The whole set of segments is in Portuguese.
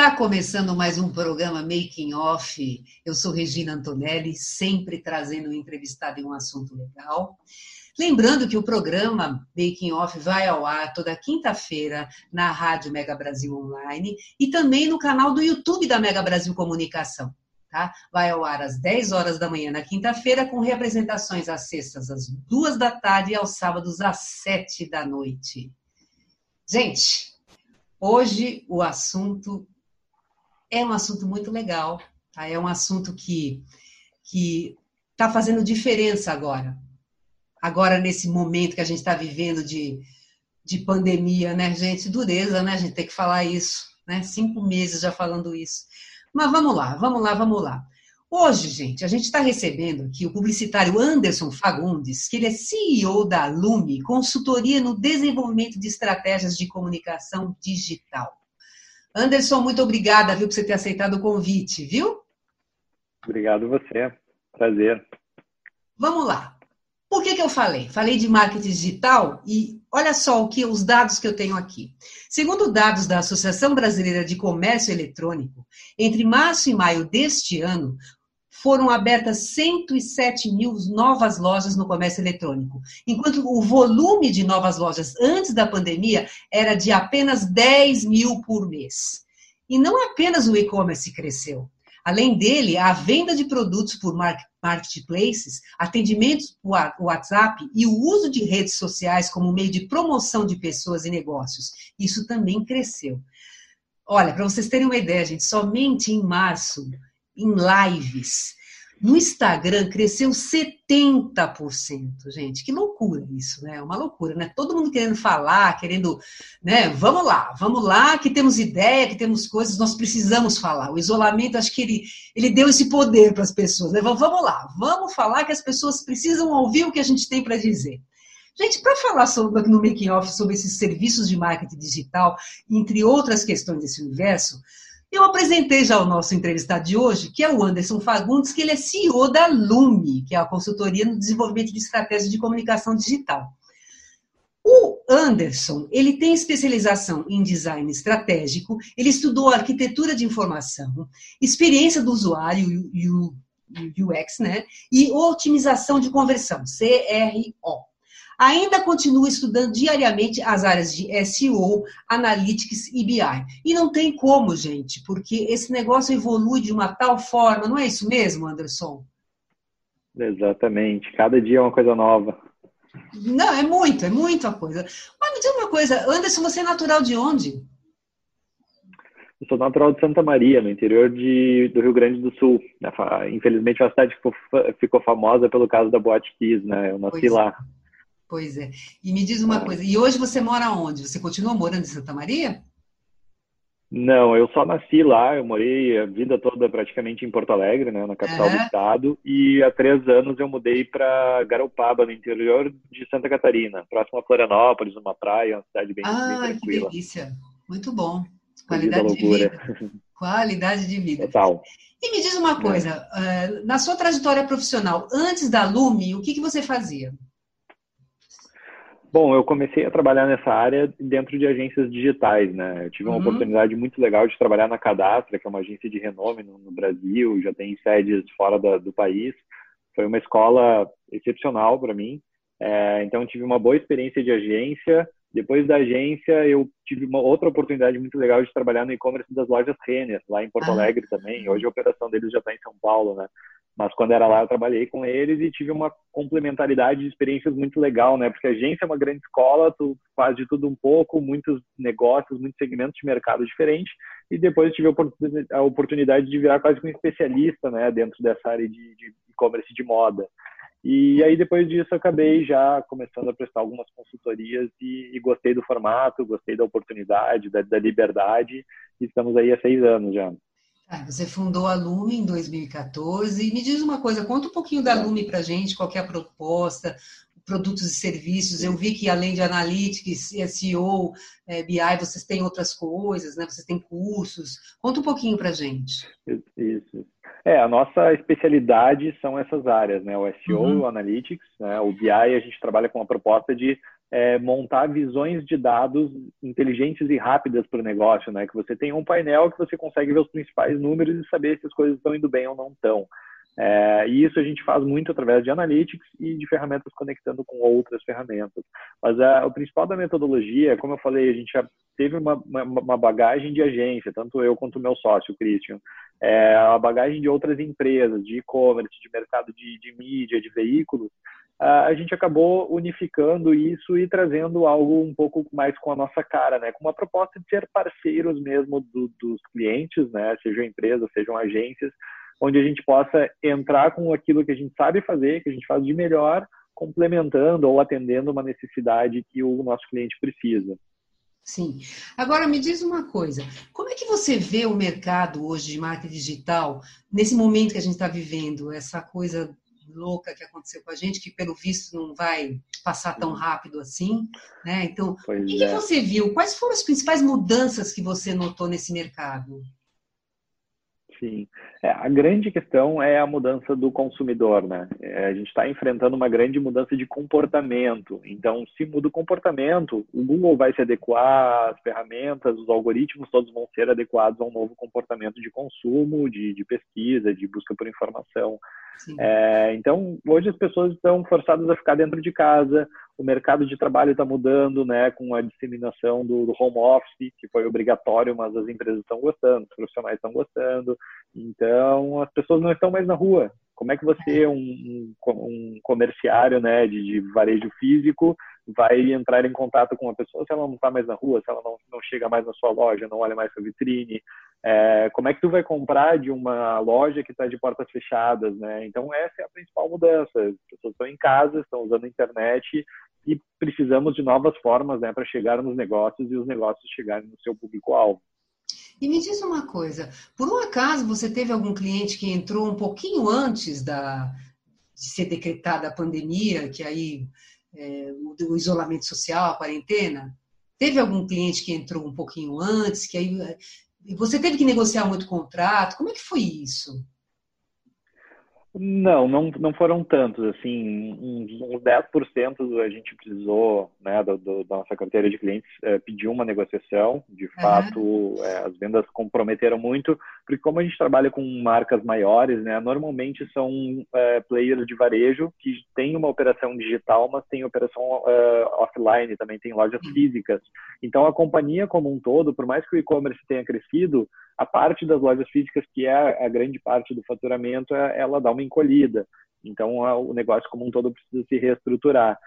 Está começando mais um programa Making Off. Eu sou Regina Antonelli, sempre trazendo um entrevistado em um assunto legal. Lembrando que o programa Making Off vai ao ar toda quinta-feira na Rádio Mega Brasil Online e também no canal do YouTube da Mega Brasil Comunicação. Tá? Vai ao ar às 10 horas da manhã na quinta-feira, com representações às sextas às duas da tarde e aos sábados às sete da noite. Gente, hoje o assunto é um assunto muito legal, tá? É um assunto que que está fazendo diferença agora. Agora nesse momento que a gente está vivendo de, de pandemia, né, gente? Dureza, né? A gente tem que falar isso, né? Cinco meses já falando isso. Mas vamos lá, vamos lá, vamos lá. Hoje, gente, a gente está recebendo aqui o publicitário Anderson Fagundes, que ele é CEO da Lume, consultoria no desenvolvimento de estratégias de comunicação digital. Anderson, muito obrigada, viu, por você ter aceitado o convite, viu? Obrigado você. Prazer. Vamos lá. Por que, que eu falei? Falei de marketing digital e olha só o que os dados que eu tenho aqui. Segundo dados da Associação Brasileira de Comércio Eletrônico, entre março e maio deste ano, foram abertas 107 mil novas lojas no comércio eletrônico, enquanto o volume de novas lojas antes da pandemia era de apenas 10 mil por mês. E não apenas o e-commerce cresceu. Além dele, a venda de produtos por marketplaces, atendimentos por WhatsApp e o uso de redes sociais como meio de promoção de pessoas e negócios. Isso também cresceu. Olha, para vocês terem uma ideia, gente, somente em março em lives. No Instagram cresceu 70%, gente. Que loucura isso, né? É uma loucura, né? Todo mundo querendo falar, querendo, né? Vamos lá, vamos lá, que temos ideia, que temos coisas, nós precisamos falar. O isolamento, acho que ele, ele deu esse poder para as pessoas, né? Vamos lá, vamos falar que as pessoas precisam ouvir o que a gente tem para dizer. Gente, para falar sobre, no Making Off sobre esses serviços de marketing digital, entre outras questões desse universo, eu apresentei já o nosso entrevistado de hoje, que é o Anderson Fagundes, que ele é CEO da Lume, que é a consultoria no desenvolvimento de estratégias de comunicação digital. O Anderson, ele tem especialização em design estratégico, ele estudou arquitetura de informação, experiência do usuário, UX, né? E otimização de conversão, CRO. Ainda continua estudando diariamente as áreas de SEO, Analytics e BI. E não tem como, gente, porque esse negócio evolui de uma tal forma, não é isso mesmo, Anderson? Exatamente. Cada dia é uma coisa nova. Não, é muito, é muita coisa. Mas me diz uma coisa, Anderson, você é natural de onde? Eu sou natural de Santa Maria, no interior de, do Rio Grande do Sul. Infelizmente, é uma cidade ficou, ficou famosa pelo caso da Boate Kiss, né? Eu nasci pois. lá. Pois é. E me diz uma ah. coisa, e hoje você mora onde? Você continua morando em Santa Maria? Não, eu só nasci lá, eu morei a vida toda praticamente em Porto Alegre, né, na capital do estado, e há três anos eu mudei para Garopaba, no interior de Santa Catarina, próximo a Florianópolis, uma praia, uma cidade bem, ah, bem tranquila. que delícia, muito bom. Qualidade de vida. Qualidade de vida. Total. E me diz uma coisa, é. na sua trajetória profissional, antes da Lume, o que, que você fazia? Bom, eu comecei a trabalhar nessa área dentro de agências digitais, né? Eu tive uma uhum. oportunidade muito legal de trabalhar na Cadastra, que é uma agência de renome no, no Brasil, já tem sedes fora da, do país. Foi uma escola excepcional para mim. É, então, tive uma boa experiência de agência. Depois da agência, eu tive uma outra oportunidade muito legal de trabalhar no e-commerce das lojas Renner, lá em Porto ah. Alegre também. Hoje a operação deles já está em São Paulo, né? Mas quando era lá, eu trabalhei com eles e tive uma complementaridade de experiências muito legal, né? Porque a agência é uma grande escola, tu faz de tudo um pouco, muitos negócios, muitos segmentos de mercado diferentes. E depois tive a oportunidade de virar quase um especialista, né? Dentro dessa área de e-commerce de, de moda. E aí, depois disso, acabei já começando a prestar algumas consultorias e, e gostei do formato, gostei da oportunidade, da, da, liberdade, e estamos aí há seis anos já. Ah, você fundou a Lume em 2014. Me diz uma coisa, conta um pouquinho da Lume para gente, qual é a proposta, produtos e serviços. Eu vi que além de Analytics, SEO, é, BI, vocês têm outras coisas, né? Vocês têm cursos. Conta um pouquinho para gente. Isso. É, a nossa especialidade são essas áreas, né? O SEO, uhum. o Analytics, né? o BI, a gente trabalha com a proposta de é, montar visões de dados inteligentes e rápidas para o negócio, né? Que você tem um painel que você consegue ver os principais números e saber se as coisas estão indo bem ou não estão. É, e isso a gente faz muito através de analytics e de ferramentas conectando com outras ferramentas. Mas a, o principal da metodologia, como eu falei, a gente já teve uma, uma, uma bagagem de agência, tanto eu quanto o meu sócio, o Christian, é, a bagagem de outras empresas, de e-commerce, de mercado de, de mídia, de veículos, a gente acabou unificando isso e trazendo algo um pouco mais com a nossa cara, né? Com uma proposta de ser parceiros mesmo do, dos clientes, né? Sejam empresas, sejam agências, onde a gente possa entrar com aquilo que a gente sabe fazer, que a gente faz de melhor, complementando ou atendendo uma necessidade que o nosso cliente precisa. Sim. Agora me diz uma coisa: como é que você vê o mercado hoje de marketing digital nesse momento que a gente está vivendo, essa coisa louca que aconteceu com a gente, que pelo visto não vai passar tão rápido assim, né? Então, pois o que, é. que você viu? Quais foram as principais mudanças que você notou nesse mercado? Sim. É, a grande questão é a mudança do consumidor, né? É, a gente está enfrentando uma grande mudança de comportamento. Então, se muda o comportamento, o Google vai se adequar, as ferramentas, os algoritmos todos vão ser adequados a um novo comportamento de consumo, de, de pesquisa, de busca por informação. É, então, hoje as pessoas estão forçadas a ficar dentro de casa, o mercado de trabalho está mudando, né, com a disseminação do, do, home office, que foi obrigatório, mas as empresas estão gostando, os profissionais estão gostando, então as pessoas não estão mais na rua. Como é que você, um, um, um comerciário, né, de, de varejo físico, vai entrar em contato com uma pessoa se ela não está mais na rua, se ela não, não chega mais na sua loja, não olha mais sua vitrine. É, como é que tu vai comprar de uma loja que está de portas fechadas, né? Então essa é a principal mudança. As pessoas estão em casa, estão usando a internet e precisamos de novas formas, né, para chegar nos negócios e os negócios chegarem no seu público-alvo. E me diz uma coisa, por um acaso você teve algum cliente que entrou um pouquinho antes da, de ser decretada a pandemia, que aí é, o, o, isolamento social, a quarentena? Teve algum cliente que entrou um pouquinho antes, que aí é, você teve que negociar muito contrato? Como é que foi isso? Não, não, não foram tantos, assim, uns, uns 10% a gente precisou, né, do, do, da nossa carteira de clientes, é, pediu uma negociação, de fato, é, as vendas comprometeram muito, porque como a gente trabalha com marcas maiores, né, normalmente são é, players de varejo que têm uma operação digital, mas tem operação offline, também tem lojas físicas, então a companhia como um todo, por mais que o e-commerce tenha crescido, a parte das lojas físicas, que é a grande parte do faturamento, ela dá uma uma encolhida. Então, o negócio como um todo precisa se reestruturar.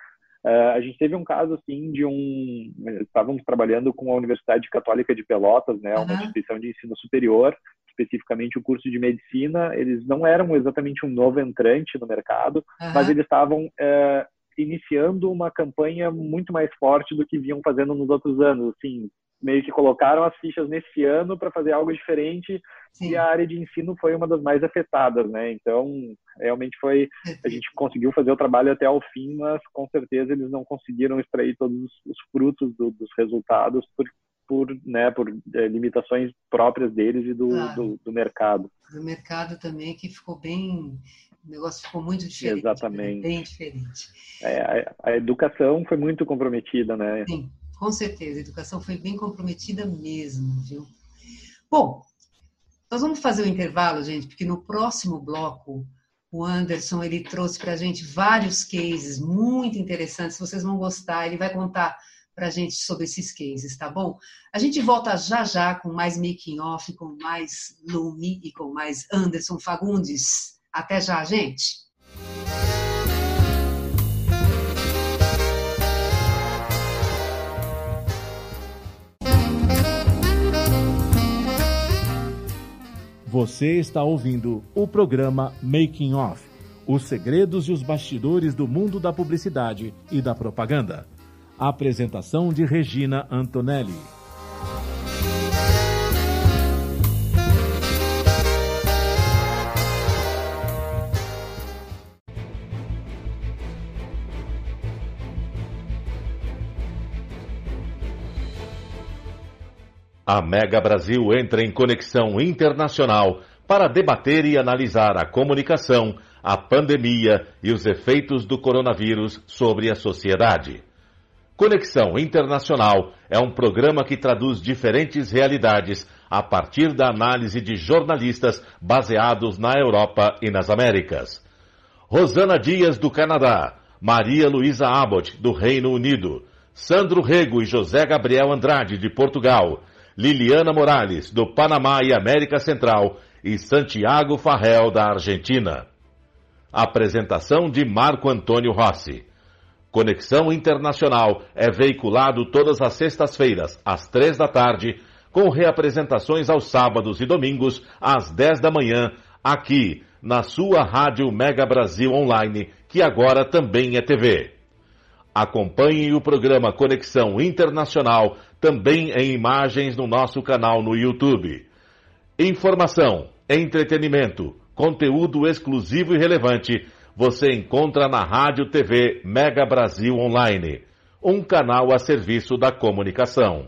Uh, a gente teve um caso assim de um estávamos trabalhando com a Universidade Católica de Pelotas, né, uma uhum. instituição de ensino superior, especificamente o curso de medicina. Eles não eram exatamente um novo entrante no mercado, uhum. mas eles estavam uh, iniciando uma campanha muito mais forte do que vinham fazendo nos outros anos. Assim, meio que colocaram as fichas nesse ano para fazer algo diferente Sim. e a área de ensino foi uma das mais afetadas, né? Então, realmente foi a gente conseguiu fazer o trabalho até ao fim, mas com certeza eles não conseguiram extrair todos os frutos do, dos resultados por por, né, por é, limitações próprias deles e do, claro. do, do, mercado. Do mercado também, que ficou bem. O negócio ficou muito diferente. Exatamente. Bem diferente. É, a, a, educação foi muito comprometida, né? Sim, com certeza, a educação foi bem comprometida mesmo, viu? Bom, nós vamos fazer o um intervalo, gente, porque no próximo bloco o Anderson ele trouxe para a gente vários cases muito interessantes. Vocês vão gostar. Ele vai contar para a gente sobre esses cases, tá bom? A gente volta já já com mais making off, com mais Lumi e com mais Anderson Fagundes. Até já, gente. Você está ouvindo o programa Making Off, Os segredos e os bastidores do mundo da publicidade e da propaganda. Apresentação de Regina Antonelli. A Mega Brasil entra em conexão internacional para debater e analisar a comunicação, a pandemia e os efeitos do coronavírus sobre a sociedade. Conexão Internacional é um programa que traduz diferentes realidades a partir da análise de jornalistas baseados na Europa e nas Américas. Rosana Dias, do Canadá, Maria Luísa Abbott, do Reino Unido, Sandro Rego e José Gabriel Andrade, de Portugal, Liliana Morales, do Panamá e América Central, e Santiago Farrell, da Argentina. Apresentação de Marco Antônio Rossi. Conexão Internacional é veiculado todas as sextas-feiras, às três da tarde, com reapresentações aos sábados e domingos, às dez da manhã, aqui, na sua Rádio Mega Brasil Online, que agora também é TV. Acompanhe o programa Conexão Internacional também em imagens no nosso canal no YouTube. Informação, entretenimento, conteúdo exclusivo e relevante você encontra na Rádio TV Mega Brasil Online, um canal a serviço da comunicação.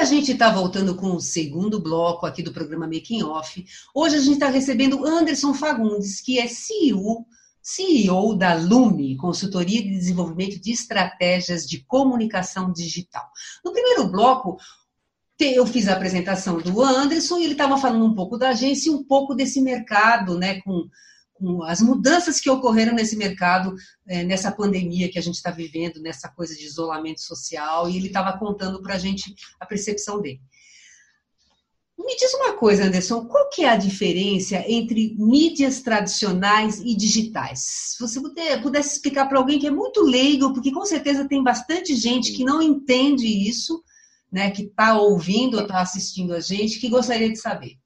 A gente está voltando com o segundo bloco aqui do programa Making Off. Hoje a gente está recebendo Anderson Fagundes, que é CEO CEO da Lume, Consultoria de Desenvolvimento de Estratégias de Comunicação Digital. No primeiro bloco, eu fiz a apresentação do Anderson e ele estava falando um pouco da agência e um pouco desse mercado, né, com, as mudanças que ocorreram nesse mercado, é, nessa pandemia que a gente está vivendo, nessa coisa de isolamento social, e ele estava contando para a gente a percepção dele. Me diz uma coisa, Anderson, qual que é a diferença entre mídias tradicionais e digitais? Se você pudesse explicar para alguém que é muito leigo, porque com certeza tem bastante gente que não entende isso, né, que está ouvindo ou está assistindo a gente, que gostaria de saber.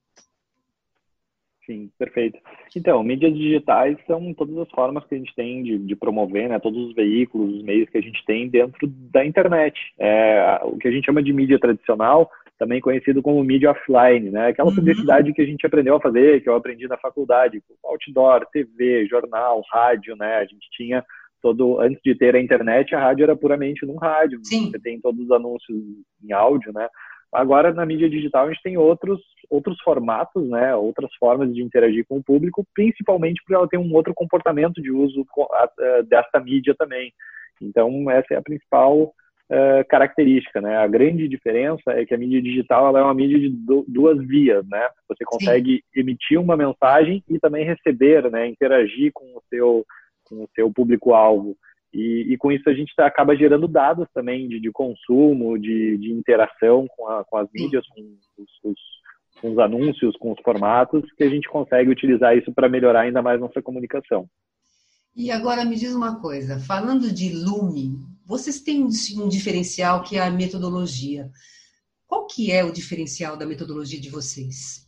Sim, perfeito. Então, mídias digitais são todas as formas que a gente tem de, de, promover, né, todos os veículos, os meios que a gente tem dentro da internet. É, o que a gente chama de mídia tradicional também conhecido como mídia offline, né? Aquela uhum. publicidade que a gente aprendeu a fazer, que eu aprendi na faculdade, outdoor, TV, jornal, rádio, né? A gente tinha todo antes de ter a internet, a rádio era puramente num rádio. Sim. Você tem todos os anúncios em áudio, né? Agora na mídia digital a gente tem outros outros formatos, né? Outras formas de interagir com o público, principalmente porque ela tem um outro comportamento de uso dessa mídia também. Então essa é a principal uh, característica, né? A grande diferença é que a mídia digital ela é uma mídia de duas vias, né? Você consegue Sim. emitir uma mensagem e também receber, né? Interagir com o seu com o seu público-alvo. E, e, com isso a gente tá, acaba gerando dados também de, de consumo, de, de interação com, a, com, as mídias, com os, os, com os anúncios, com os formatos, que a gente consegue utilizar isso para melhorar ainda mais nossa comunicação. E agora me diz uma coisa, falando de Lume, vocês têm um diferencial que é a metodologia. Qual que é o diferencial da metodologia de vocês?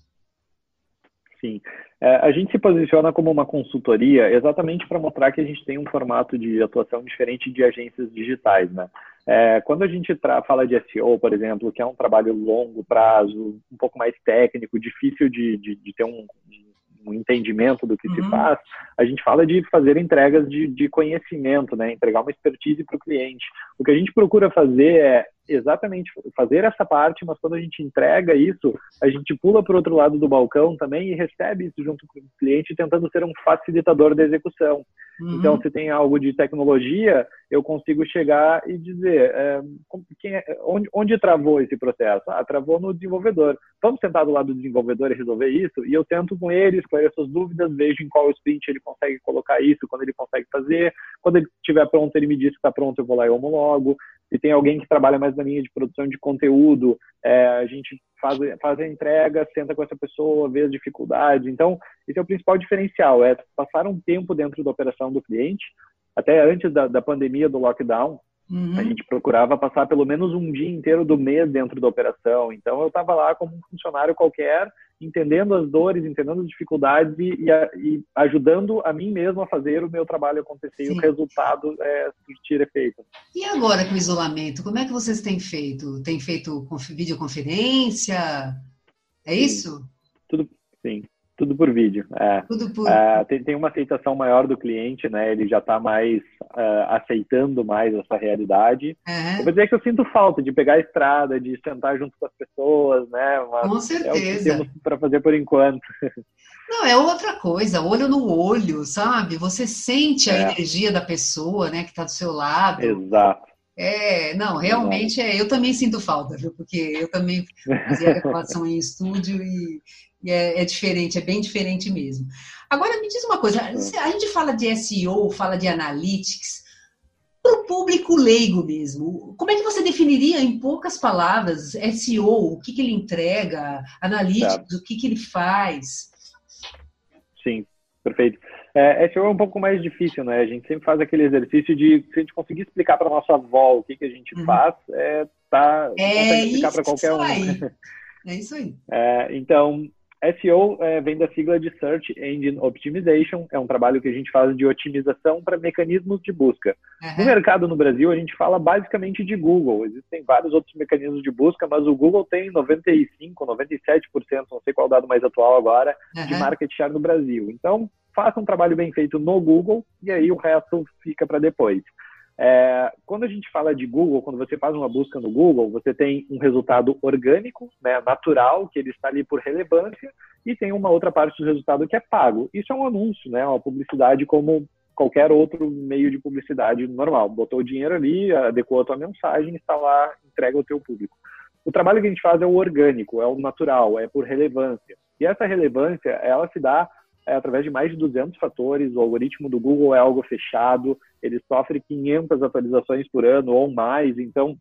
Sim. É, a gente se posiciona como uma consultoria exatamente para mostrar que a gente tem um formato de atuação diferente de agências digitais, né? É, quando a gente fala de SEO, por exemplo, que é um trabalho longo prazo, um pouco mais técnico, difícil de, de, de ter um, um entendimento do que uhum. se faz, a gente fala de fazer entregas de, de conhecimento, né? entregar uma expertise para o cliente. O que a gente procura fazer é exatamente fazer essa parte, mas quando a gente entrega isso, a gente pula para o outro lado do balcão também e recebe isso junto com o cliente, tentando ser um facilitador da execução. Uhum. Então, se tem algo de tecnologia, eu consigo chegar e dizer é, é, onde, onde, travou esse processo? Ah, travou no desenvolvedor. Vamos sentar do lado do desenvolvedor e resolver isso? E eu tento com ele esclarecer suas dúvidas, vejo em qual sprint ele consegue colocar isso, quando ele consegue fazer. Quando ele estiver pronto, ele me diz que está pronto, eu vou lá e homologo. Se tem alguém que trabalha mais na linha de produção de conteúdo, é, a gente faz, faz a entrega, senta com essa pessoa, vê as dificuldades. Então, esse é o principal diferencial, é passar um tempo dentro da operação do cliente, até antes da, da pandemia, do lockdown, Uhum. A gente procurava passar pelo menos um dia inteiro do mês dentro da operação. Então, eu estava lá como um funcionário qualquer, entendendo as dores, entendendo as dificuldades e, e, e, ajudando a mim mesmo a fazer o meu trabalho acontecer Sim. e o resultado é, surtir efeito. E agora com o isolamento, como é que vocês têm feito? Tem feito videoconferência? É isso? Tudo, sim. Tudo por vídeo. É. Tudo por... É, tem, tem uma aceitação maior do cliente, né? Ele já está mais uh, aceitando mais essa realidade. Uhum. Eu vou dizer que eu sinto falta de pegar a estrada, de sentar junto com as pessoas, né? Mas com certeza. É o que temos para fazer por enquanto. Não, é outra coisa, olho no olho, sabe? Você sente a é. energia da pessoa, né, que está do seu lado. Exato. É, não, realmente é, eu também sinto falta, viu? Porque eu também fazia gravação em estúdio e é, é, diferente, é bem diferente mesmo. Agora, me diz uma coisa: a gente fala de SEO, fala de analytics, para o público leigo mesmo, como é que você definiria em poucas palavras SEO? O que, que ele entrega? Analytics, o que, que ele faz? Sim, perfeito. É, SEO é um pouco mais difícil, né? A gente sempre faz aquele exercício de, se a gente conseguir explicar para nossa avó o que, que a gente uhum. faz, é, tá, é explicar para qualquer um. Aí. É isso aí. É, então, SEO é, vem da sigla de Search Engine Optimization, é um trabalho que a gente faz de otimização para mecanismos de busca. Uhum. No mercado no Brasil, a gente fala basicamente de Google. Existem vários outros mecanismos de busca, mas o Google tem 95, 97%, não sei qual é o dado mais atual agora, uhum. de market share no Brasil. Então, faça um trabalho bem feito no Google e aí o resto fica para depois. É, quando a gente fala de Google, quando você faz uma busca no Google, você tem um resultado orgânico, né, natural, que ele está ali por relevância, e tem uma outra parte do resultado que é pago. Isso é um anúncio, né, uma publicidade como qualquer outro meio de publicidade normal. Botou o dinheiro ali, adequou a tua mensagem, está lá, entrega ao teu público. O trabalho que a gente faz é o orgânico, é o natural, é por relevância. E essa relevância, ela se dá é, através de mais de 200 fatores. O algoritmo do Google é algo fechado, ele sofre 500 atualizações por ano ou mais, então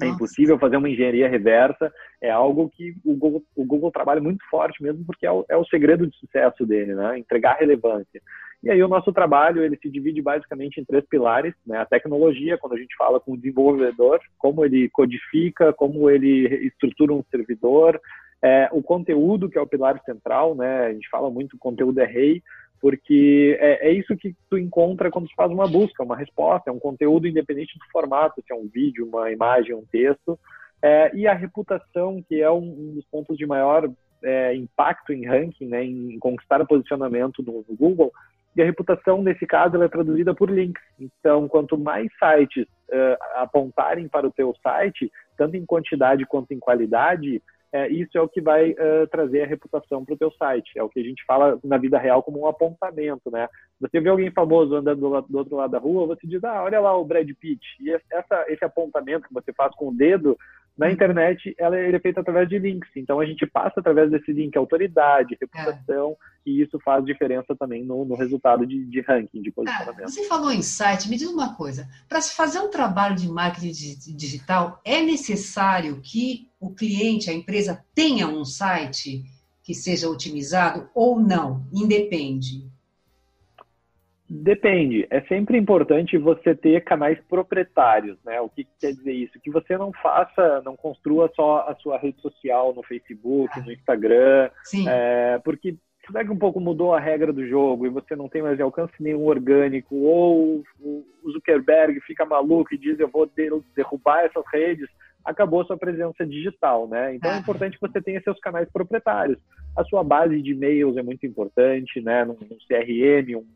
é Nossa. é impossível fazer uma engenharia reversa. É algo que o Google, o Google trabalha muito forte mesmo, porque é o, é o segredo de sucesso dele, né? Entregar relevância. E aí o nosso trabalho ele se divide basicamente em três pilares, né? A tecnologia, quando a gente fala com o desenvolvedor, como ele codifica, como ele estrutura um servidor, é, o conteúdo, que é o pilar central, né? A gente fala muito conteúdo é rei, porque é, é, isso que tu encontra quando tu faz uma busca, uma resposta, é um conteúdo independente do formato, se é um vídeo, uma imagem, um texto, é, e a reputação, que é um, um dos pontos de maior é, impacto em ranking, né, em conquistar posicionamento no, no, Google, e a reputação, nesse caso, é traduzida por links. Então, quanto mais sites uh, apontarem para o teu site, tanto em quantidade quanto em qualidade, é, isso é o que vai uh, trazer a reputação para o teu site. É o que a gente fala na vida real como um apontamento, né? Você vê alguém famoso andando do, do outro lado da rua, você diz, ah, olha lá o Brad Pitt. E essa, esse apontamento que você faz com o dedo na internet, ela, é feito através de links. Então, a gente passa através desse link autoridade, reputação, é. e isso faz diferença também no, no resultado de, de, ranking, de posicionamento. Ah, você falou em site, me diz uma coisa. Para se fazer um trabalho de marketing digital, é necessário que o cliente, a empresa, tenha um site que seja otimizado ou não? Independe. Depende. É sempre importante você ter canais proprietários, né? O que, que quer dizer isso? Que você não faça, não construa só a sua rede social no Facebook, no Instagram, é, porque daqui um pouco mudou a regra do jogo e você não tem mais alcance nenhum orgânico, ou o Zuckerberg fica maluco e diz eu vou derrubar essas redes, acabou a sua presença digital, né? Então é importante que você tenha seus canais proprietários. A sua base de e-mails é muito importante, né? Num, CRM, um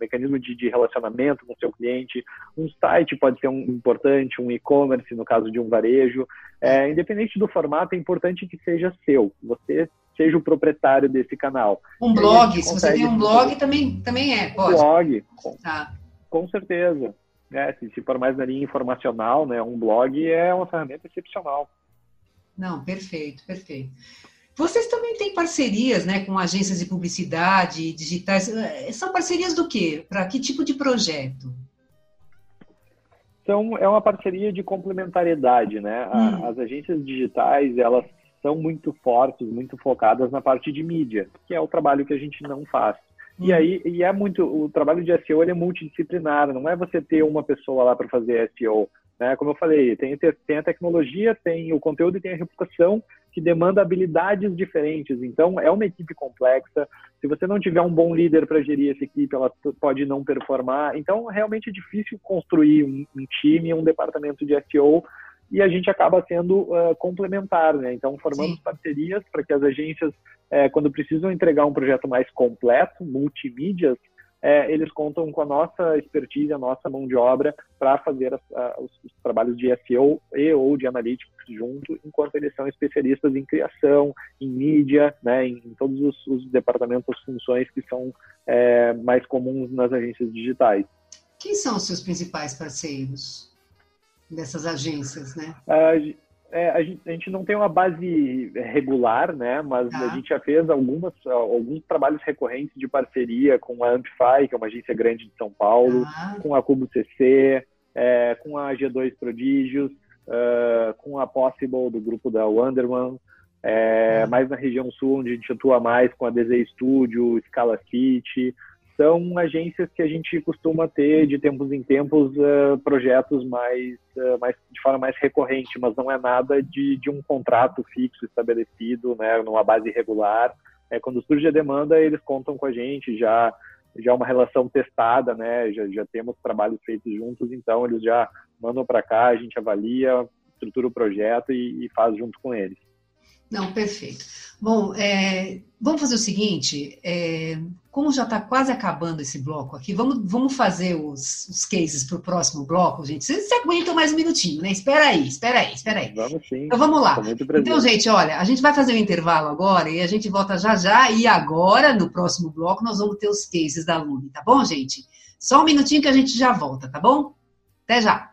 mecanismo de, de, relacionamento com o seu cliente. Um site pode ser um, importante, um e-commerce, no caso de um varejo. É, independente do formato, é importante que seja seu. Você seja o proprietário desse canal. Um blog, se você tem um blog, também, também é, pode. Um blog, com, tá. com certeza. É, se, se for mais na linha informacional, né, um blog é uma ferramenta excepcional. Não, perfeito, perfeito. Vocês também têm parcerias né, com agências de publicidade, digitais. Eh, são parcerias do quê? Para que tipo de projeto? Então, é uma parceria de complementariedade, né? Hum. As agências digitais, elas são muito fortes, muito focadas na parte de mídia, que é o trabalho que a gente não faz. E hum. aí, e é muito, o trabalho de SEO é multidisciplinar, não é você ter uma pessoa lá para fazer SEO, né? Como eu falei, tem, tem a tecnologia, tem o conteúdo e tem a reputação que demanda habilidades diferentes. Então, é uma equipe complexa. Se você não tiver um bom líder para gerir essa equipe, ela pode não performar. Então, realmente é difícil construir um, um time, um departamento de SEO e a gente acaba sendo uh, complementar, né? Então, formamos Sim. parcerias para que as agências, uh, quando precisam entregar um projeto mais completo, multimídias, uh, eles contam com a nossa expertise, a nossa mão de obra para fazer as, os, os, trabalhos de SEO e ou de analytics junto, enquanto eles são especialistas em criação, em mídia, né? Em, em todos os, os, departamentos, funções que são eh, mais comuns nas agências digitais. Quem são os seus principais parceiros? dessas agências, né? É, a, gente, a, gente, não tem uma base regular, né? Mas tá. a gente já fez algumas, alguns trabalhos recorrentes de parceria com a Amplify, que é uma agência grande de São Paulo, tá. com a Cubo CC, é, com a G2 Prodígios, uh, com a Possible do grupo da Wonderman, é, tá. mais na região sul, onde a gente atua mais com a DZ Studio, Scala City, são agências que a gente costuma ter de tempos em tempos uh, projetos mais, uh, mais de forma mais recorrente, mas não é nada de, de um contrato fixo estabelecido, né, numa base regular. É, quando surge a demanda, eles contam com a gente, já já uma relação testada, né, já, já temos trabalhos feitos juntos, então eles já mandam para cá, a gente avalia, estrutura o projeto e, e faz junto com eles. Não, perfeito. Bom, é, vamos fazer o seguinte: é, como já está quase acabando esse bloco aqui, vamos, vamos fazer os, os cases para o próximo bloco, gente. Vocês aguentam mais um minutinho, né? Espera aí, espera aí, espera aí. Vamos sim. Então vamos lá. Então, gente, olha, a gente vai fazer um intervalo agora e a gente volta já já. E agora, no próximo bloco, nós vamos ter os cases da Lune, tá bom, gente? Só um minutinho que a gente já volta, tá bom? Até já.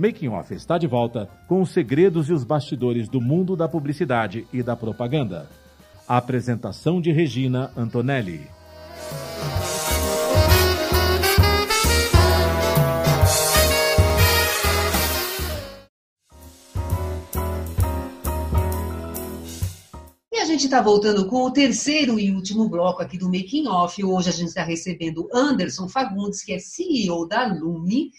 Making Off está de volta com os segredos e os bastidores do mundo da publicidade e da propaganda. A apresentação de Regina Antonelli. A gente está voltando com o terceiro e último bloco aqui do Making Off. Hoje a gente está recebendo Anderson Fagundes, que é CEO da Lume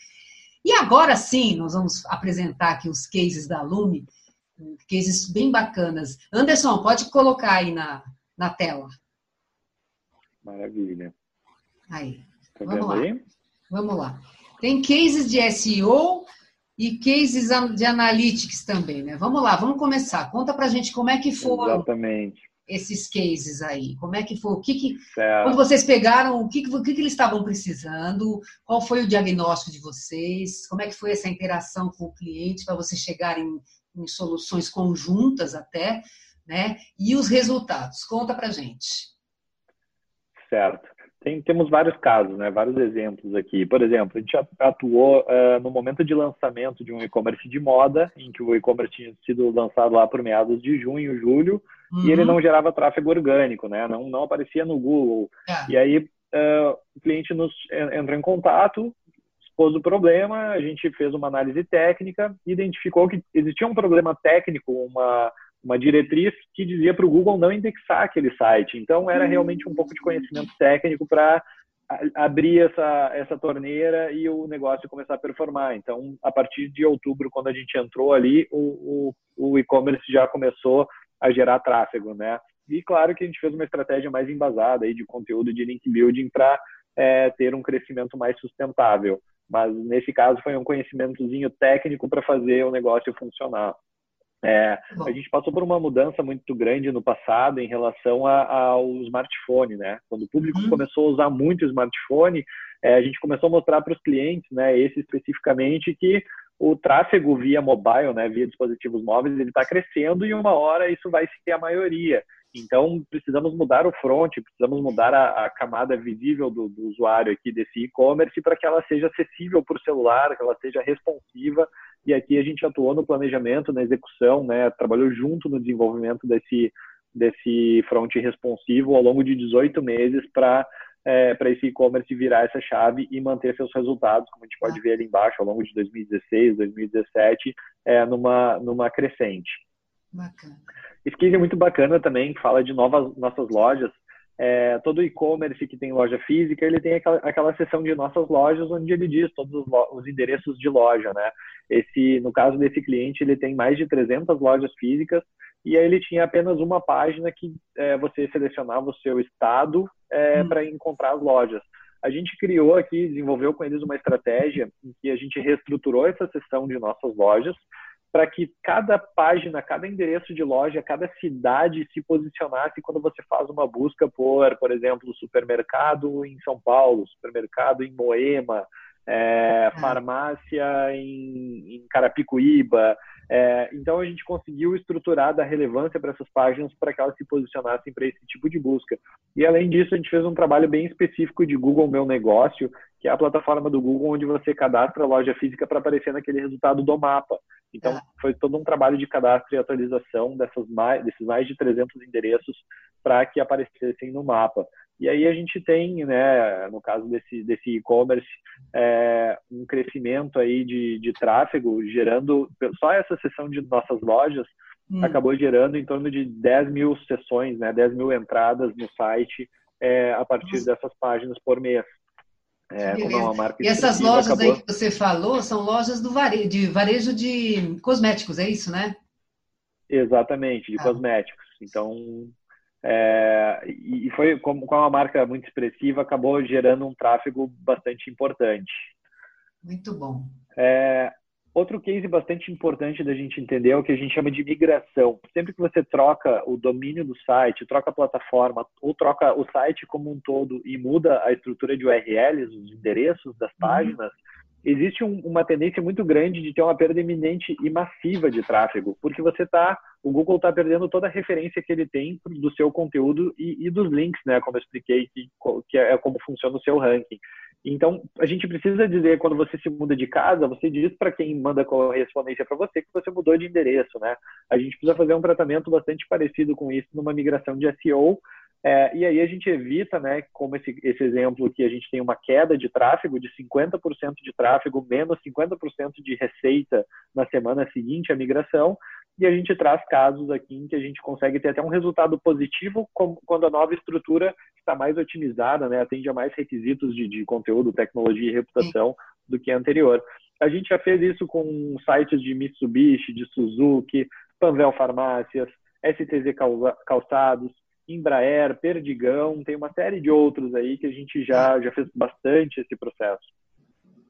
e agora sim, nós vamos apresentar aqui os cases da Lume, cases bem bacanas. Anderson, pode colocar aí na, na tela. Maravilha. Aí, tá vamos lá. Aí? Vamos lá. Tem cases de SEO e cases de analytics também, né? Vamos lá, vamos começar. Conta pra gente como é que foram Exatamente esses cases aí? Como é que foi? O que, que quando vocês pegaram, o que, o que, que eles estavam precisando? Qual foi o diagnóstico de vocês? Como é que foi essa interação com o cliente para vocês chegarem em soluções conjuntas até, né? E os resultados? Conta para gente. Certo. Tem, temos vários casos, né? vários exemplos aqui. Por exemplo, a gente atuou uh, no momento de lançamento de um e-commerce de moda, em que o e-commerce tinha sido lançado lá por meados de junho, julho, uhum. e ele uhum. não gerava tráfego orgânico, né? não, não aparecia no Google. É. E aí uh, o cliente nos entrou em contato, expôs o problema, a gente fez uma análise técnica, identificou que existia um problema técnico, uma uma diretriz que dizia para o Google não indexar aquele site. Então, era realmente um pouco de conhecimento técnico para abrir essa, essa torneira e o negócio começar a performar. Então, a partir de outubro, quando a gente entrou ali, o, o, o e-commerce já começou a gerar tráfego, né? E claro que a gente fez uma estratégia mais embasada aí de conteúdo de link building para é, ter um crescimento mais sustentável. Mas nesse caso foi um conhecimentozinho técnico para fazer o negócio funcionar. É, a gente passou por uma mudança muito grande no passado em relação a, ao smartphone, né? Quando o público uhum. começou a usar muito o smartphone, é, a gente começou a mostrar para os clientes, né, esse especificamente, que o tráfego via mobile, né, via dispositivos móveis, ele está crescendo e uma hora isso vai ser a maioria. Então, precisamos mudar o front, precisamos mudar a, a camada visível do, do, usuário aqui desse e-commerce para que ela seja acessível por celular, que ela seja responsiva. E aqui a gente atuou no planejamento, na execução, né? trabalhou junto no desenvolvimento desse, desse front responsivo ao longo de 18 meses para é, para esse e-commerce virar essa chave e manter seus resultados, como a gente pode ver ali embaixo, ao longo de 2016, 2017, é, numa, numa crescente. Bacana. Esse case é muito bacana também, fala de novas nossas lojas. É, todo e-commerce que tem loja física, ele tem aquela, aquela seção de nossas lojas onde ele diz todos os, os, endereços de loja, né? Esse, no caso desse cliente, ele tem mais de 300 lojas físicas e aí ele tinha apenas uma página que é, você selecionava o seu estado é, hum. para encontrar as lojas. A gente criou aqui, desenvolveu com eles uma estratégia em que a gente reestruturou essa seção de nossas lojas para que cada página, cada endereço de loja, cada cidade se posicionasse quando você faz uma busca por, por exemplo, supermercado em São Paulo, supermercado em Moema, é, farmácia em, em Carapicuíba, é, então a gente conseguiu estruturar da relevância para essas páginas para que elas se posicionassem para esse tipo de busca. E além disso, a gente fez um trabalho bem específico de Google Meu Negócio, que é a plataforma do Google onde você cadastra a loja física para aparecer naquele resultado do mapa. Então ah. foi todo um trabalho de cadastro e atualização dessas mais, desses mais de 300 endereços para que aparecessem no mapa. E aí a gente tem, né, no caso desse desse e-commerce, é, um crescimento aí de, de tráfego, gerando só essa seção de nossas lojas hum. acabou gerando em torno de 10 mil sessões, né, 10 mil entradas no site é, a partir Nossa. dessas páginas por mês. É, é uma marca e essas lojas acabou... aí que você falou são lojas do varejo, de varejo de cosméticos, é isso, né? Exatamente, de ah. cosméticos. Então, é, e foi como com uma marca muito expressiva, acabou gerando um tráfego bastante importante. Muito bom. É, Outro case bastante importante da gente entender é o que a gente chama de migração. Sempre que você troca o domínio do site, troca a plataforma, ou troca o site como um todo e muda a estrutura de URLs, os endereços das uhum. páginas, uhum existe um, uma tendência muito grande de ter uma perda iminente e massiva de tráfego, porque você tá, o Google está perdendo toda a referência que ele tem do seu conteúdo e, e dos links, né, como eu expliquei, que, que é como funciona o seu ranking. Então, a gente precisa dizer, quando você se muda de casa, você diz para quem manda correspondência para você que você mudou de endereço, né? A gente precisa fazer um tratamento bastante parecido com isso numa migração de SEO, é, e aí a gente evita, né, como esse, esse exemplo que a gente tem uma queda de tráfego de 50% de tráfego, menos 50% de receita na semana seguinte à migração, e a gente traz casos aqui em que a gente consegue ter até um resultado positivo quando a nova estrutura está mais otimizada, né, atende a mais requisitos de, de conteúdo, tecnologia e reputação do que a anterior. A gente já fez isso com sites de Mitsubishi, de Suzuki, Panvel Farmácias, STZ Calçados, Embraer, Perdigão, tem uma série de outros aí que a gente já, já fez bastante esse processo.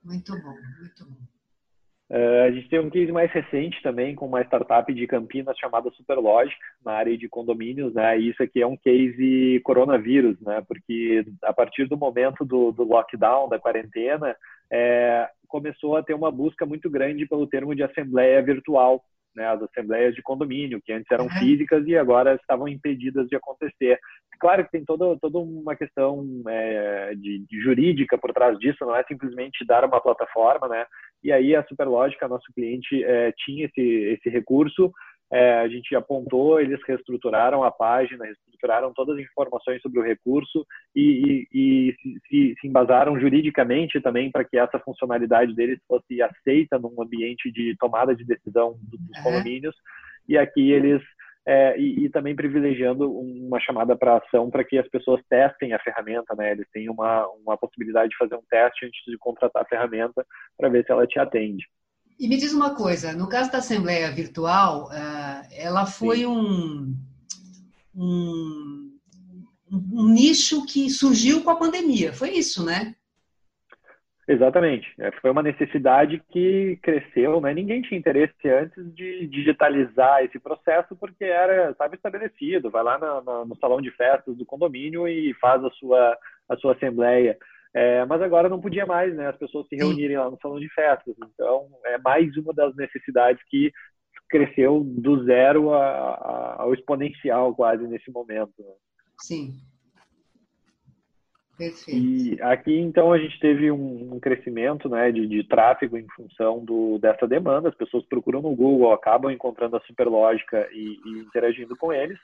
Muito bom, muito bom. Uh, a gente tem um case mais recente também com uma startup de Campinas chamada Superlogic, na área de condomínios, né? E isso aqui é um case coronavírus, né? Porque a partir do momento do, do lockdown, da quarentena, é, começou a ter uma busca muito grande pelo termo de assembleia virtual né, as assembleias de condomínio, que antes eram uhum. físicas e agora estavam impedidas de acontecer. Claro que tem toda, toda uma questão é, de, de, jurídica por trás disso, não é simplesmente dar uma plataforma, né? E aí a Superlógica, nosso cliente, é, tinha esse, esse recurso, é, a gente apontou, eles reestruturaram a página, reestruturaram todas as informações sobre o recurso e, e, e se, se, embasaram juridicamente também para que essa funcionalidade deles fosse aceita num ambiente de tomada de decisão dos condomínios. E aqui eles é, e, e, também privilegiando uma chamada para ação para que as pessoas testem a ferramenta, né? Eles têm uma, uma possibilidade de fazer um teste antes de contratar a ferramenta para ver se ela te atende. E me diz uma coisa, no caso da Assembleia Virtual, eh, ela foi um, um, um, nicho que surgiu com a pandemia, foi isso, né? Exatamente. É, foi uma necessidade que cresceu, né? Ninguém tinha interesse antes de digitalizar esse processo porque era, sabe, estabelecido. Vai lá no salão de festas do condomínio e faz a sua, a sua assembleia. É, mas agora não podia mais, né? As pessoas se reunirem lá no salão de festas. Então, é mais uma das necessidades que cresceu do zero a, a, ao exponencial quase nesse momento. Né? Sim. Perfeito. E aqui, então, a gente teve um, um crescimento né, de, de, tráfego em função do, dessa demanda. As pessoas procuram no Google, acabam encontrando a Superlógica e, e interagindo com eles.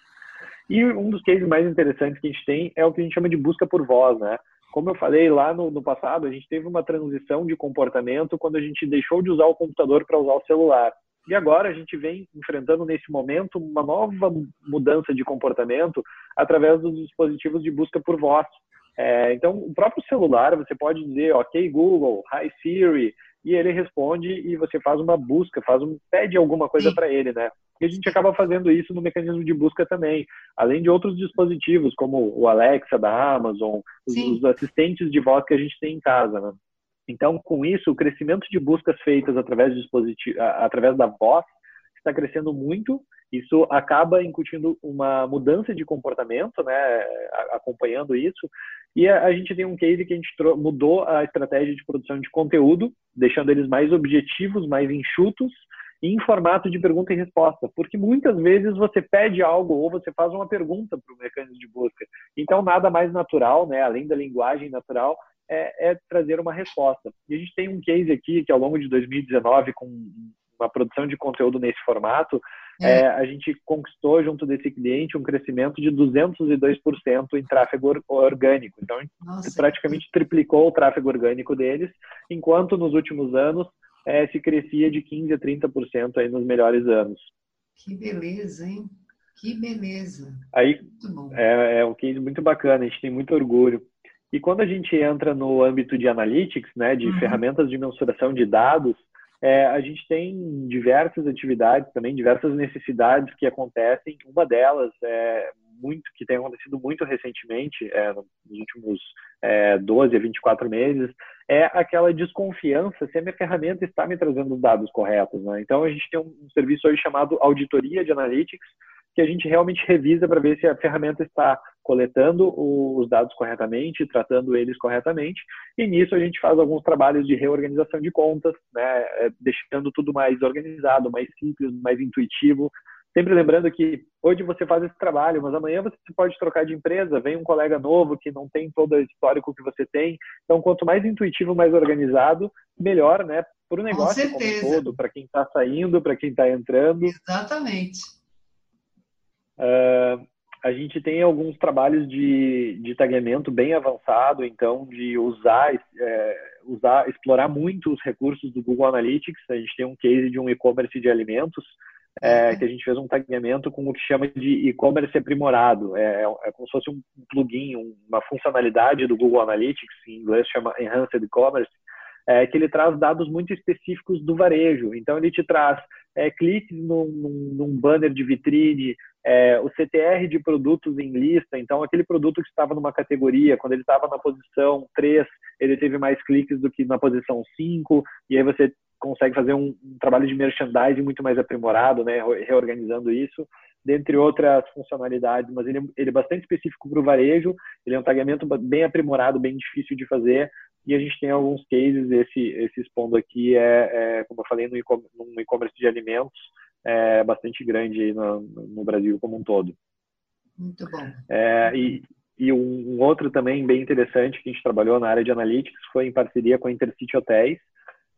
E um dos cases mais interessantes que a gente tem é o que a gente chama de busca por voz, né? Como eu falei lá no, no, passado, a gente teve uma transição de comportamento quando a gente deixou de usar o computador para usar o celular. E agora a gente vem enfrentando nesse momento uma nova mudança de comportamento através dos dispositivos de busca por voz. É, então, o próprio celular, você pode dizer, ok, Google, Hi Siri, e ele responde e você faz uma busca, faz um pede alguma coisa para ele, né? E a gente acaba fazendo isso no mecanismo de busca também, além de outros dispositivos como o Alexa da Amazon, os, os, assistentes de voz que a gente tem em casa, né? Então, com isso, o crescimento de buscas feitas através de dispositivo, através da voz está crescendo muito. Isso acaba incutindo uma mudança de comportamento, né? Acompanhando isso. E a, a gente tem um case que a gente mudou a estratégia de produção de conteúdo, deixando eles mais objetivos, mais enxutos em formato de pergunta e resposta, porque muitas vezes você pede algo ou você faz uma pergunta para o mecanismo de busca. Então, nada mais natural, né, além da linguagem natural, é, é, trazer uma resposta. E a gente tem um case aqui que, ao longo de 2019, com uma produção de conteúdo nesse formato, é. É, a gente conquistou junto desse cliente um crescimento de 202% em tráfego orgânico. Então, Nossa, praticamente triplicou o tráfego orgânico deles, enquanto nos últimos anos é, se crescia de 15% a 30% aí nos melhores anos. Que beleza, hein? Que beleza. Aí é, é um case muito bacana, a gente tem muito orgulho. E quando a gente entra no âmbito de analytics, né, de uhum. ferramentas de mensuração de dados, é, a gente tem diversas atividades também, diversas necessidades que acontecem. Uma delas é muito, que tem acontecido muito recentemente, é, nos últimos é, 12 a 24 meses, é aquela desconfiança se a minha ferramenta está me trazendo os dados corretos. Né? Então, a gente tem um, um serviço hoje chamado Auditoria de Analytics, que a gente realmente revisa para ver se a ferramenta está coletando os dados corretamente, tratando eles corretamente, e nisso a gente faz alguns trabalhos de reorganização de contas, né, é, deixando tudo mais organizado, mais simples, mais intuitivo, sempre lembrando que hoje você faz esse trabalho, mas amanhã você pode trocar de empresa, vem um colega novo que não tem todo o histórico que você tem. Então, quanto mais intuitivo, mais organizado, melhor, né? Para o negócio como um todo, para quem está saindo, para quem está entrando. Exatamente. Uh, a gente tem alguns trabalhos de, de tagueamento bem avançado, então de usar, é, usar, explorar muito os recursos do Google Analytics. A gente tem um case de um e-commerce de alimentos é, que a gente fez um tagueamento com o que chama de e-commerce aprimorado. É, é, como se fosse um plugin, uma funcionalidade do Google Analytics, em inglês chama Enhanced Commerce, é, que ele traz dados muito específicos do varejo. Então, ele te traz é, cliques num, num, banner de vitrine, é, o CTR de produtos em lista. Então, aquele produto que estava numa categoria, quando ele estava na posição 3, ele teve mais cliques do que na posição 5, e aí você consegue fazer um, um trabalho de merchandising muito mais aprimorado, né, reorganizando isso, dentre outras funcionalidades, mas ele, ele é bastante específico para o varejo, ele é um tagamento bem aprimorado, bem difícil de fazer, e a gente tem alguns cases, esse, esse expondo aqui é, é como eu falei, no e-commerce de alimentos, é bastante grande no, no Brasil como um todo. Muito bom. É, e, e um outro também bem interessante que a gente trabalhou na área de analytics foi em parceria com a Intercity Hotéis,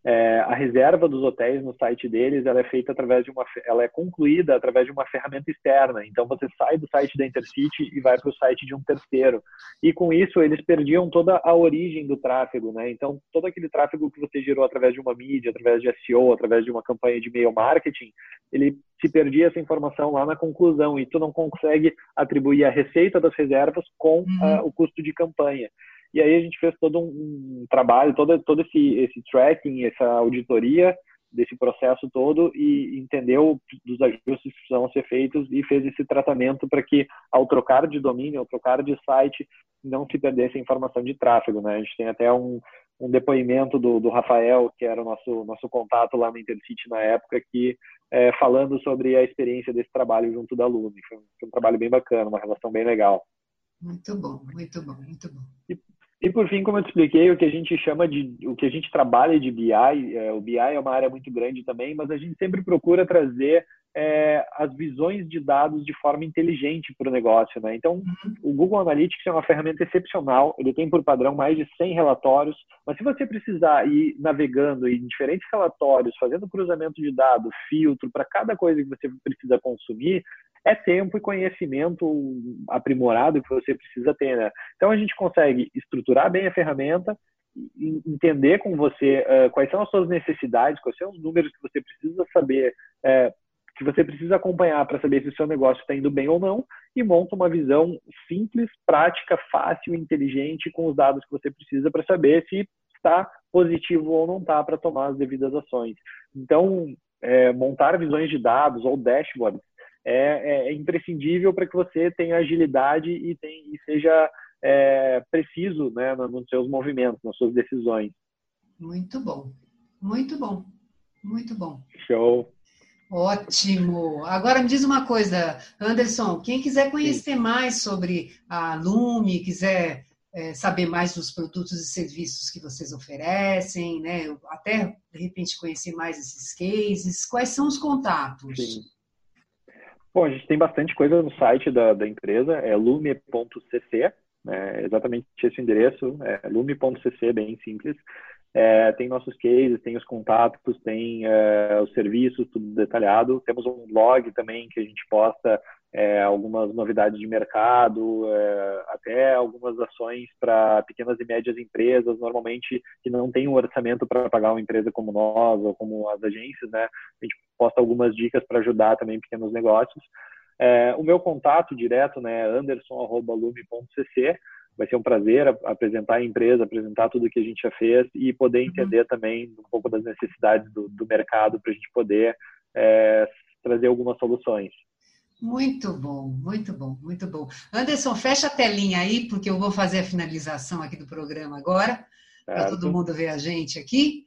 é, a reserva dos hotéis no site deles ela é feita através de uma ela é concluída através de uma ferramenta externa. Então você sai do site da Intercity e vai para o site de um terceiro. E com isso eles perdiam toda a origem do tráfego né? Então todo aquele tráfego que você gerou através de uma mídia através de SEO através de uma campanha de e-mail marketing ele se perdia essa informação lá na conclusão e tu não consegue atribuir a receita das reservas com uhum. uh, o custo de campanha e aí a gente fez todo um, trabalho, todo, todo esse, esse tracking, essa auditoria desse processo todo e entendeu dos ajustes que precisam ser feitos e fez esse tratamento para que, ao trocar de domínio, ao trocar de site, não se perdesse a informação de tráfego. Né? A gente tem até um, um depoimento do, do Rafael, que era o nosso, nosso contato lá no Intercity na época, que é, falando sobre a experiência desse trabalho junto da Lume. Foi um, foi um trabalho bem bacana, uma relação bem legal. Muito bom, muito bom, muito bom. E, e por fim, como eu te expliquei, o que a gente chama de, o que a gente trabalha de BI, é, o BI é uma área muito grande também, mas a gente sempre procura trazer é, as visões de dados de forma inteligente para o negócio. Né? Então, uhum. o Google Analytics é uma ferramenta excepcional, ele tem por padrão mais de 100 relatórios, mas se você precisar ir navegando em diferentes relatórios, fazendo cruzamento de dados, filtro para cada coisa que você precisa consumir, é tempo e conhecimento aprimorado que você precisa ter. Né? Então a gente consegue estruturar bem a ferramenta, entender com você uh, quais são as suas necessidades, quais são os números que você precisa saber, uh, que você precisa acompanhar para saber se o seu negócio está indo bem ou não, e monta uma visão simples, prática, fácil, inteligente com os dados que você precisa para saber se está positivo ou não está para tomar as devidas ações. Então, é, montar visões de dados ou dashboards é, é, é imprescindível para que você tenha agilidade e, tem, e seja é, preciso né, nos seus movimentos, nas suas decisões. Muito bom, muito bom, muito bom. Show. Ótimo. Agora me diz uma coisa, Anderson, quem quiser conhecer Sim. mais sobre a Lume, quiser é, saber mais dos produtos e serviços que vocês oferecem, né? Até de repente conhecer mais esses cases, quais são os contatos? Sim. Bom, a gente tem bastante coisa no site da, da empresa, é lume.cc, é exatamente esse endereço, é lume.cc, bem simples. É, tem nossos cases, tem os contatos, tem é, os serviços, tudo detalhado. Temos um blog também que a gente posta é, algumas novidades de mercado, é, até algumas ações para pequenas e médias empresas, normalmente que não tem um orçamento para pagar uma empresa como nós ou como as agências, né? A gente posta algumas dicas para ajudar também pequenos negócios. É, o meu contato direto né, é anderson.lume.cc vai ser um prazer apresentar a empresa, apresentar tudo que a gente já fez e poder uhum. entender também um pouco das necessidades do, do mercado para a gente poder é, trazer algumas soluções. Muito bom, muito bom, muito bom. Anderson, fecha a telinha aí, porque eu vou fazer a finalização aqui do programa agora, para todo mundo ver a gente aqui.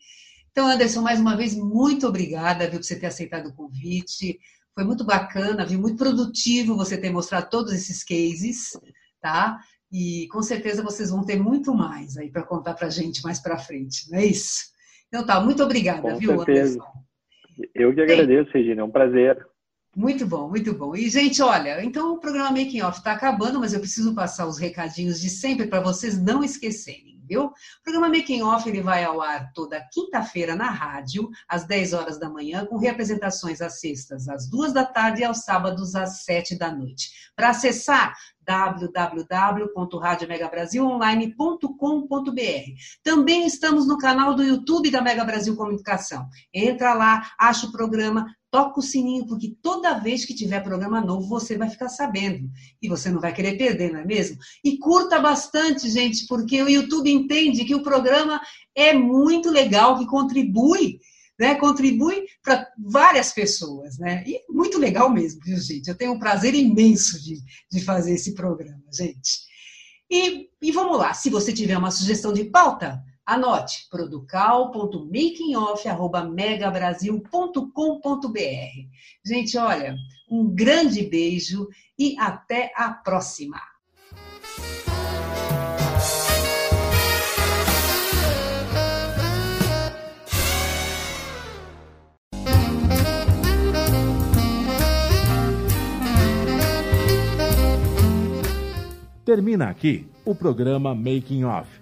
Então, Anderson, mais uma vez, muito obrigada viu, por você ter aceitado o convite. Foi muito bacana, viu? Muito produtivo você ter mostrado todos esses cases, tá? E com certeza vocês vão ter muito mais aí para contar para a gente mais para frente, não é isso? Então tá, muito obrigada, com viu, certeza. Anderson? Eu que agradeço, Regina, é um prazer. Muito bom, muito bom. E, gente, olha, então o programa Making Off está acabando, mas eu preciso passar os recadinhos de sempre para vocês não esquecerem, viu? O programa Making Off ele vai ao ar toda quinta-feira na rádio, às 10 horas da manhã, com representações às sextas, às duas da tarde e aos sábados, às 7 da noite. Para acessar, www.radiomegabrasilonline.com.br. Também estamos no canal do YouTube da Mega Brasil Comunicação. Entra lá, acha o programa, toca o sininho, porque toda vez que tiver programa novo, você vai ficar sabendo. E você não vai querer perder, não é mesmo? E curta bastante, gente, porque o YouTube entende que o programa é muito legal, que contribui né, contribui para várias pessoas, né? E muito legal mesmo, viu, gente? Eu tenho um prazer imenso de, de fazer esse programa, gente. E, e vamos lá, se você tiver uma sugestão de pauta, anote producal.makingoff.megabrasil.com.br. Gente, olha, um grande beijo e até a próxima! Termina aqui o programa Making Off,